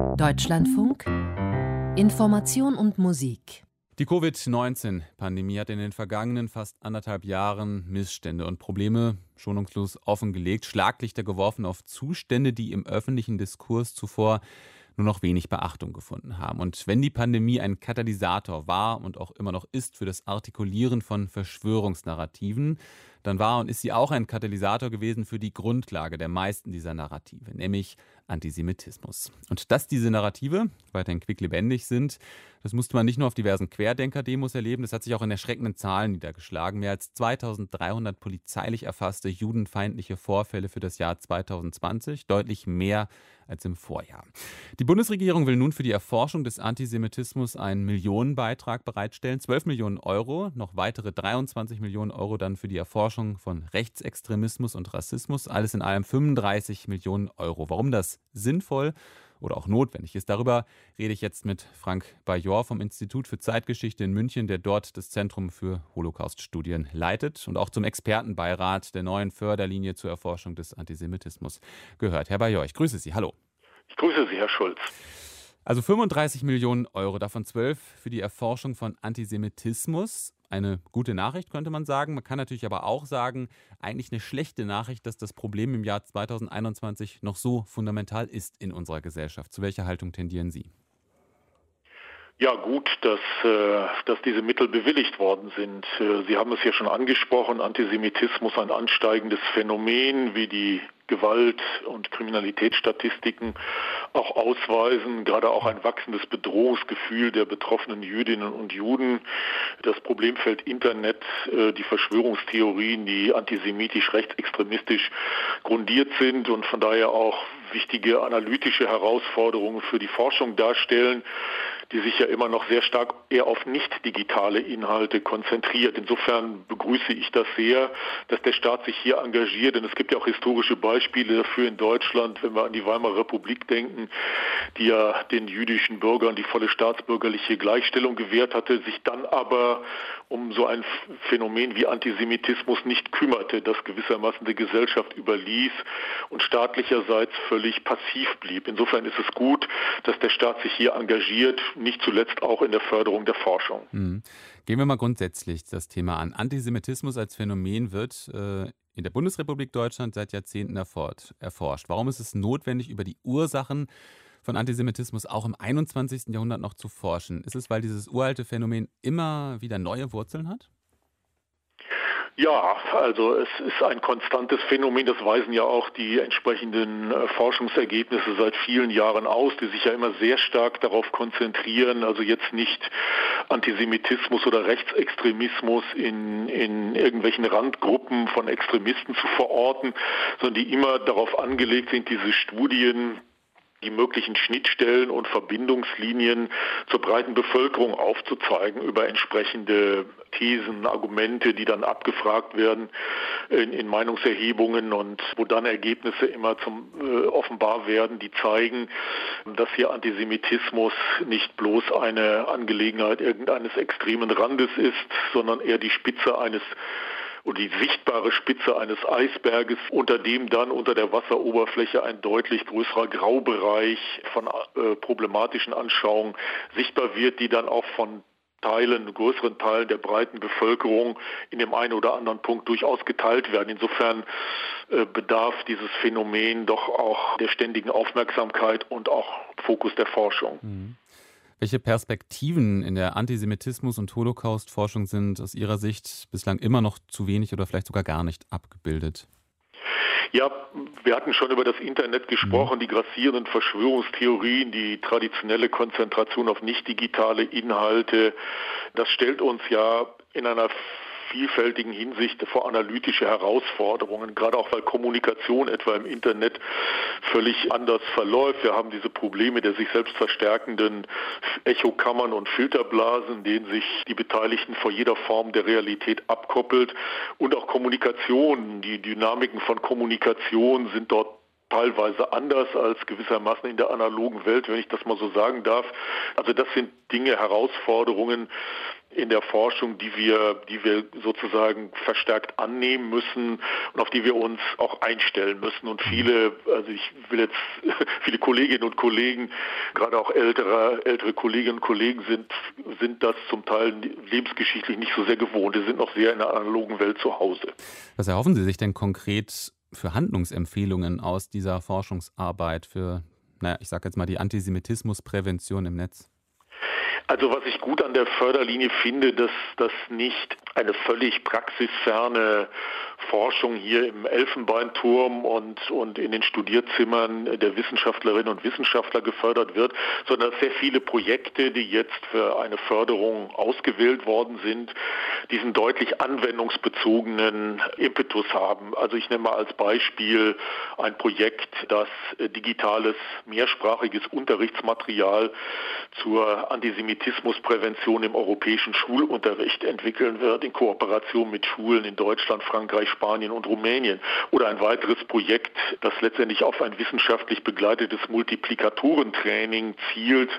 Deutschlandfunk Information und Musik die Covid-19-Pandemie hat in den vergangenen fast anderthalb Jahren Missstände und Probleme schonungslos offengelegt, Schlaglichter geworfen auf Zustände, die im öffentlichen Diskurs zuvor nur noch wenig Beachtung gefunden haben. Und wenn die Pandemie ein Katalysator war und auch immer noch ist für das Artikulieren von Verschwörungsnarrativen, dann war und ist sie auch ein Katalysator gewesen für die Grundlage der meisten dieser Narrative, nämlich Antisemitismus. Und dass diese Narrative weiterhin quicklebendig sind, das musste man nicht nur auf diversen Querdenker-Demos erleben, das hat sich auch in erschreckenden Zahlen niedergeschlagen. Mehr als 2300 polizeilich erfasste judenfeindliche Vorfälle für das Jahr 2020, deutlich mehr als im Vorjahr. Die Bundesregierung will nun für die Erforschung des Antisemitismus einen Millionenbeitrag bereitstellen, 12 Millionen Euro, noch weitere 23 Millionen Euro dann für die Erforschung von Rechtsextremismus und Rassismus, alles in allem 35 Millionen Euro. Warum das sinnvoll oder auch notwendig ist. Darüber rede ich jetzt mit Frank Bajor vom Institut für Zeitgeschichte in München, der dort das Zentrum für Holocaust-Studien leitet und auch zum Expertenbeirat der neuen Förderlinie zur Erforschung des Antisemitismus gehört. Herr Bajor, ich grüße Sie. Hallo. Ich grüße Sie, Herr Schulz. Also 35 Millionen Euro, davon 12 für die Erforschung von Antisemitismus eine gute Nachricht, könnte man sagen. Man kann natürlich aber auch sagen, eigentlich eine schlechte Nachricht, dass das Problem im Jahr 2021 noch so fundamental ist in unserer Gesellschaft. Zu welcher Haltung tendieren Sie? Ja, gut, dass, äh, dass diese Mittel bewilligt worden sind. Äh, Sie haben es ja schon angesprochen, Antisemitismus ein ansteigendes Phänomen, wie die Gewalt- und Kriminalitätsstatistiken auch ausweisen, gerade auch ein wachsendes Bedrohungsgefühl der betroffenen Jüdinnen und Juden. Das Problemfeld Internet, äh, die Verschwörungstheorien, die antisemitisch, rechtsextremistisch grundiert sind und von daher auch wichtige analytische Herausforderungen für die Forschung darstellen, die sich ja immer noch sehr stark eher auf nicht digitale Inhalte konzentriert. Insofern begrüße ich das sehr, dass der Staat sich hier engagiert, denn es gibt ja auch historische Beispiele dafür in Deutschland, wenn wir an die Weimarer Republik denken, die ja den jüdischen Bürgern die volle staatsbürgerliche Gleichstellung gewährt hatte, sich dann aber um so ein Phänomen wie Antisemitismus nicht kümmerte, das gewissermaßen die Gesellschaft überließ und staatlicherseits völlig passiv blieb. Insofern ist es gut, dass der Staat sich hier engagiert, nicht zuletzt auch in der Förderung der Forschung. Mhm. Gehen wir mal grundsätzlich das Thema an. Antisemitismus als Phänomen wird äh, in der Bundesrepublik Deutschland seit Jahrzehnten erforscht. Warum ist es notwendig, über die Ursachen von Antisemitismus auch im 21. Jahrhundert noch zu forschen? Ist es, weil dieses uralte Phänomen immer wieder neue Wurzeln hat? Ja, also es ist ein konstantes Phänomen, das weisen ja auch die entsprechenden äh, Forschungsergebnisse seit vielen Jahren aus, die sich ja immer sehr stark darauf konzentrieren, also jetzt nicht Antisemitismus oder Rechtsextremismus in, in irgendwelchen Randgruppen von Extremisten zu verorten, sondern die immer darauf angelegt sind, diese Studien die möglichen Schnittstellen und Verbindungslinien zur breiten Bevölkerung aufzuzeigen über entsprechende Thesen, Argumente, die dann abgefragt werden in, in Meinungserhebungen und wo dann Ergebnisse immer zum äh, offenbar werden, die zeigen, dass hier Antisemitismus nicht bloß eine Angelegenheit irgendeines extremen Randes ist, sondern eher die Spitze eines und die sichtbare Spitze eines Eisberges, unter dem dann unter der Wasseroberfläche ein deutlich größerer Graubereich von äh, problematischen Anschauungen sichtbar wird, die dann auch von Teilen, größeren Teilen der breiten Bevölkerung in dem einen oder anderen Punkt durchaus geteilt werden. Insofern äh, bedarf dieses Phänomen doch auch der ständigen Aufmerksamkeit und auch Fokus der Forschung. Mhm. Welche Perspektiven in der Antisemitismus- und Holocaust-Forschung sind aus Ihrer Sicht bislang immer noch zu wenig oder vielleicht sogar gar nicht abgebildet? Ja, wir hatten schon über das Internet gesprochen, mhm. die grassierenden Verschwörungstheorien, die traditionelle Konzentration auf nicht digitale Inhalte. Das stellt uns ja in einer vielfältigen Hinsicht vor analytische Herausforderungen, gerade auch weil Kommunikation etwa im Internet völlig anders verläuft. Wir haben diese Probleme der sich selbst verstärkenden Echokammern und Filterblasen, in denen sich die Beteiligten vor jeder Form der Realität abkoppelt und auch Kommunikation, die Dynamiken von Kommunikation sind dort teilweise anders als gewissermaßen in der analogen Welt, wenn ich das mal so sagen darf. Also das sind Dinge, Herausforderungen, in der Forschung, die wir, die wir sozusagen verstärkt annehmen müssen und auf die wir uns auch einstellen müssen. Und viele, also ich will jetzt, viele Kolleginnen und Kollegen, gerade auch ältere, ältere Kolleginnen und Kollegen sind, sind das zum Teil lebensgeschichtlich nicht so sehr gewohnt. Die sind noch sehr in der analogen Welt zu Hause. Was erhoffen Sie sich denn konkret für Handlungsempfehlungen aus dieser Forschungsarbeit für, naja, ich sage jetzt mal die Antisemitismusprävention im Netz? Also was ich gut an der Förderlinie finde, dass das nicht eine völlig praxisferne Forschung hier im Elfenbeinturm und, und in den Studierzimmern der Wissenschaftlerinnen und Wissenschaftler gefördert wird, sondern dass sehr viele Projekte, die jetzt für eine Förderung ausgewählt worden sind, diesen deutlich anwendungsbezogenen Impetus haben. Also ich nehme mal als Beispiel ein Projekt, das digitales mehrsprachiges Unterrichtsmaterial zur Antisemitismusprävention im europäischen Schulunterricht entwickeln wird, in Kooperation mit Schulen in Deutschland, Frankreich, Spanien und Rumänien. Oder ein weiteres Projekt, das letztendlich auf ein wissenschaftlich begleitetes Multiplikatorentraining zielt.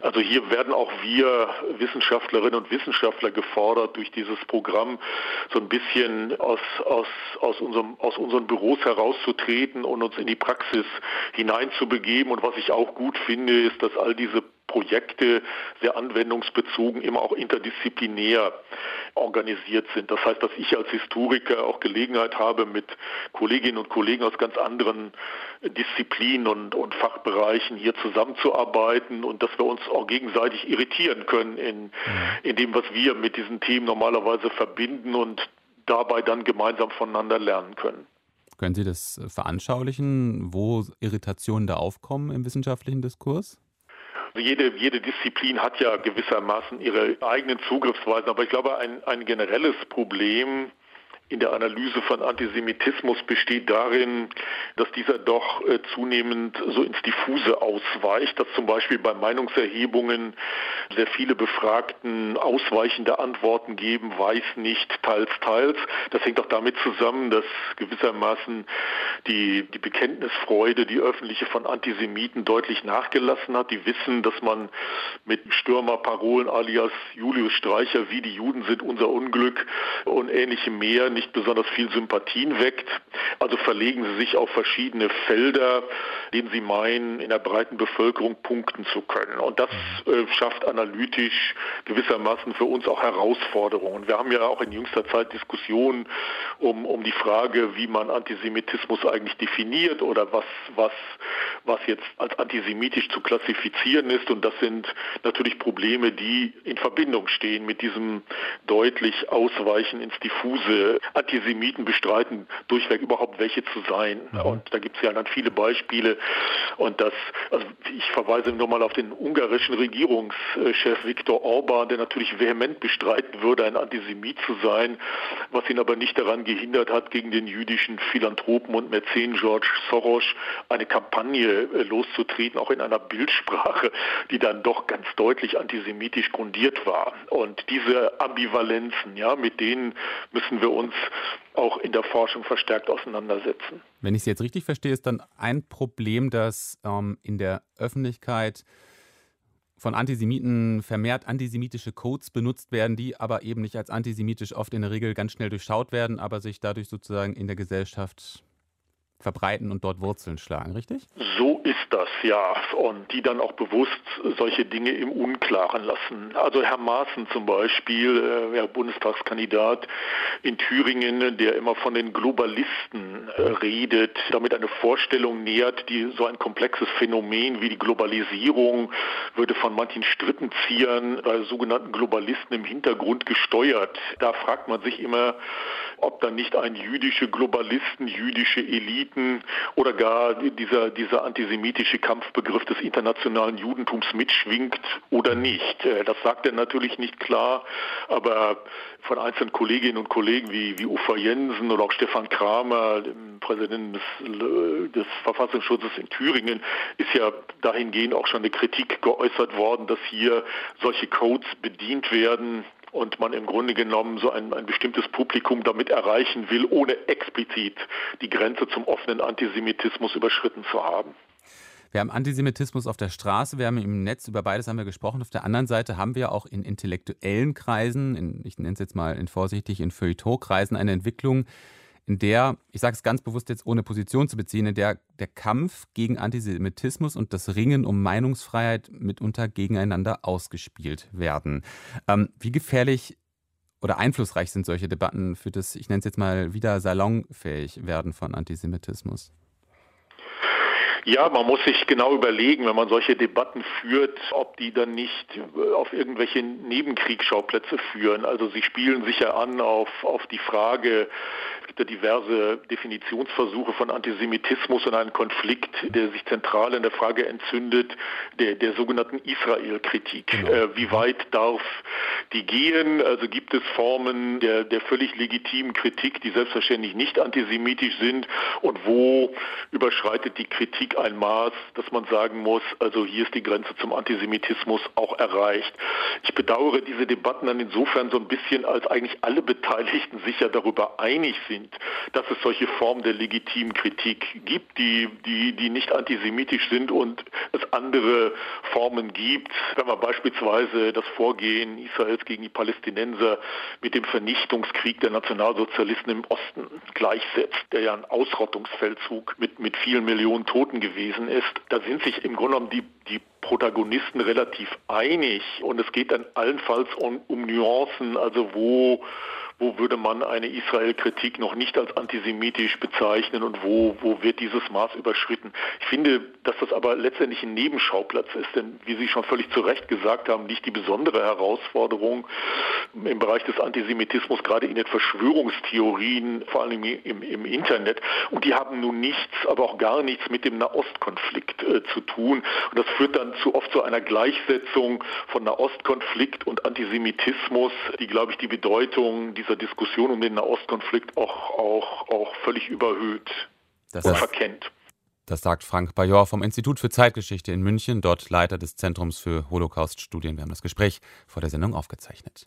Also hier werden auch wir Wissenschaftlerinnen und Wissenschaftler gefordert, durch dieses Programm so ein bisschen aus, aus, aus, unserem, aus unseren Büros herauszutreten und uns in die Praxis hineinzubegeben. Und was ich auch gut finde, ist, dass all diese Projekte sehr anwendungsbezogen, immer auch interdisziplinär organisiert sind. Das heißt, dass ich als Historiker auch Gelegenheit habe, mit Kolleginnen und Kollegen aus ganz anderen Disziplinen und, und Fachbereichen hier zusammenzuarbeiten und dass wir uns auch gegenseitig irritieren können in, in dem, was wir mit diesen Themen normalerweise verbinden und dabei dann gemeinsam voneinander lernen können. Können Sie das veranschaulichen, wo Irritationen da aufkommen im wissenschaftlichen Diskurs? Jede, jede Disziplin hat ja gewissermaßen ihre eigenen Zugriffsweisen, aber ich glaube, ein, ein generelles Problem in der Analyse von Antisemitismus besteht darin, dass dieser doch äh, zunehmend so ins Diffuse ausweicht, dass zum Beispiel bei Meinungserhebungen sehr viele Befragten ausweichende Antworten geben, weiß nicht, teils, teils. Das hängt auch damit zusammen, dass gewissermaßen die, die Bekenntnisfreude, die öffentliche von Antisemiten deutlich nachgelassen hat. Die wissen, dass man mit Stürmerparolen alias Julius Streicher, wie die Juden sind unser Unglück und ähnlichem mehr nicht besonders viel Sympathien weckt. Also verlegen sie sich auf verschiedene Felder, denen sie meinen, in der breiten Bevölkerung punkten zu können. Und das äh, schafft analytisch gewissermaßen für uns auch Herausforderungen. Wir haben ja auch in jüngster Zeit Diskussionen um, um die Frage, wie man Antisemitismus eigentlich definiert oder was, was, was jetzt als antisemitisch zu klassifizieren ist. Und das sind natürlich Probleme, die in Verbindung stehen mit diesem deutlich Ausweichen ins Diffuse. Antisemiten bestreiten durchweg überhaupt welche zu sein. Und da gibt es ja dann viele Beispiele. Und das, also ich verweise nur mal auf den ungarischen Regierungschef Viktor Orban, der natürlich vehement bestreiten würde, ein Antisemit zu sein, was ihn aber nicht daran gehindert hat, gegen den jüdischen Philanthropen und Mäzen George Soros eine Kampagne äh, loszutreten, auch in einer Bildsprache, die dann doch ganz deutlich antisemitisch grundiert war. Und diese Ambivalenzen, ja, mit denen müssen wir uns auch in der Forschung verstärkt auseinandersetzen. Wenn ich Sie jetzt richtig verstehe, ist dann ein Problem, dass ähm, in der Öffentlichkeit von Antisemiten vermehrt antisemitische Codes benutzt werden, die aber eben nicht als antisemitisch oft in der Regel ganz schnell durchschaut werden, aber sich dadurch sozusagen in der Gesellschaft verbreiten und dort Wurzeln schlagen, richtig? So ist das, ja. Und die dann auch bewusst solche Dinge im Unklaren lassen. Also Herr Maaßen zum Beispiel, äh, Bundestagskandidat in Thüringen, der immer von den Globalisten äh, redet, damit eine Vorstellung nähert, die so ein komplexes Phänomen wie die Globalisierung würde von manchen Strippenziehern bei sogenannten Globalisten im Hintergrund gesteuert. Da fragt man sich immer, ob dann nicht ein jüdische Globalisten, jüdische Eliten oder gar dieser, dieser antisemitische Kampfbegriff des internationalen Judentums mitschwingt oder nicht. Äh, das sagt er natürlich nicht klar, aber von einzelnen Kolleginnen und Kollegen wie, wie Ufa Jensen oder auch Stefan Kramer, dem Präsidenten des, des Verfassungsschutzes in Thüringen, ist ja dahingehend auch schon eine Kritik geäußert worden, dass hier solche Codes bedient werden, und man im Grunde genommen so ein, ein bestimmtes Publikum damit erreichen will, ohne explizit die Grenze zum offenen Antisemitismus überschritten zu haben. Wir haben Antisemitismus auf der Straße, wir haben im Netz, über beides haben wir gesprochen. Auf der anderen Seite haben wir auch in intellektuellen Kreisen, in, ich nenne es jetzt mal in vorsichtig, in Feuilleton-Kreisen eine Entwicklung, in der, ich sage es ganz bewusst jetzt ohne Position zu beziehen, in der der Kampf gegen Antisemitismus und das Ringen um Meinungsfreiheit mitunter gegeneinander ausgespielt werden. Ähm, wie gefährlich oder einflussreich sind solche Debatten für das, ich nenne es jetzt mal wieder salonfähig werden von Antisemitismus? Ja, man muss sich genau überlegen, wenn man solche Debatten führt, ob die dann nicht auf irgendwelche Nebenkriegsschauplätze führen. Also sie spielen sicher an auf, auf die Frage, es gibt ja diverse Definitionsversuche von Antisemitismus und einen Konflikt, der sich zentral in der Frage entzündet, der, der sogenannten Israel-Kritik. Genau. Äh, wie weit darf die gehen? Also gibt es Formen der, der völlig legitimen Kritik, die selbstverständlich nicht antisemitisch sind? Und wo überschreitet die Kritik ein Maß, dass man sagen muss, also hier ist die Grenze zum Antisemitismus auch erreicht? Ich bedauere diese Debatten dann insofern so ein bisschen, als eigentlich alle Beteiligten sich ja darüber einig sind, dass es solche Formen der legitimen Kritik gibt, die, die, die nicht antisemitisch sind und es andere Formen gibt. Wenn man beispielsweise das Vorgehen Israels gegen die Palästinenser mit dem Vernichtungskrieg der Nationalsozialisten im Osten gleichsetzt, der ja ein Ausrottungsfeldzug mit, mit vielen Millionen Toten gewesen ist, da sind sich im Grunde genommen die, die Protagonisten relativ einig. Und es geht dann allenfalls um, um Nuancen, also wo wo würde man eine Israel-Kritik noch nicht als antisemitisch bezeichnen und wo, wo wird dieses Maß überschritten. Ich finde, dass das aber letztendlich ein Nebenschauplatz ist, denn wie Sie schon völlig zu Recht gesagt haben, liegt die besondere Herausforderung im Bereich des Antisemitismus gerade in den Verschwörungstheorien, vor allem im, im Internet. Und die haben nun nichts, aber auch gar nichts mit dem Nahostkonflikt äh, zu tun. Und das führt dann zu oft zu einer Gleichsetzung von Nahostkonflikt und Antisemitismus, die, glaube ich, die Bedeutung, die dieser Diskussion um den Nahostkonflikt auch, auch, auch völlig überhöht das und verkennt. Das sagt Frank Bajor vom Institut für Zeitgeschichte in München, dort Leiter des Zentrums für Holocaust-Studien. Wir haben das Gespräch vor der Sendung aufgezeichnet.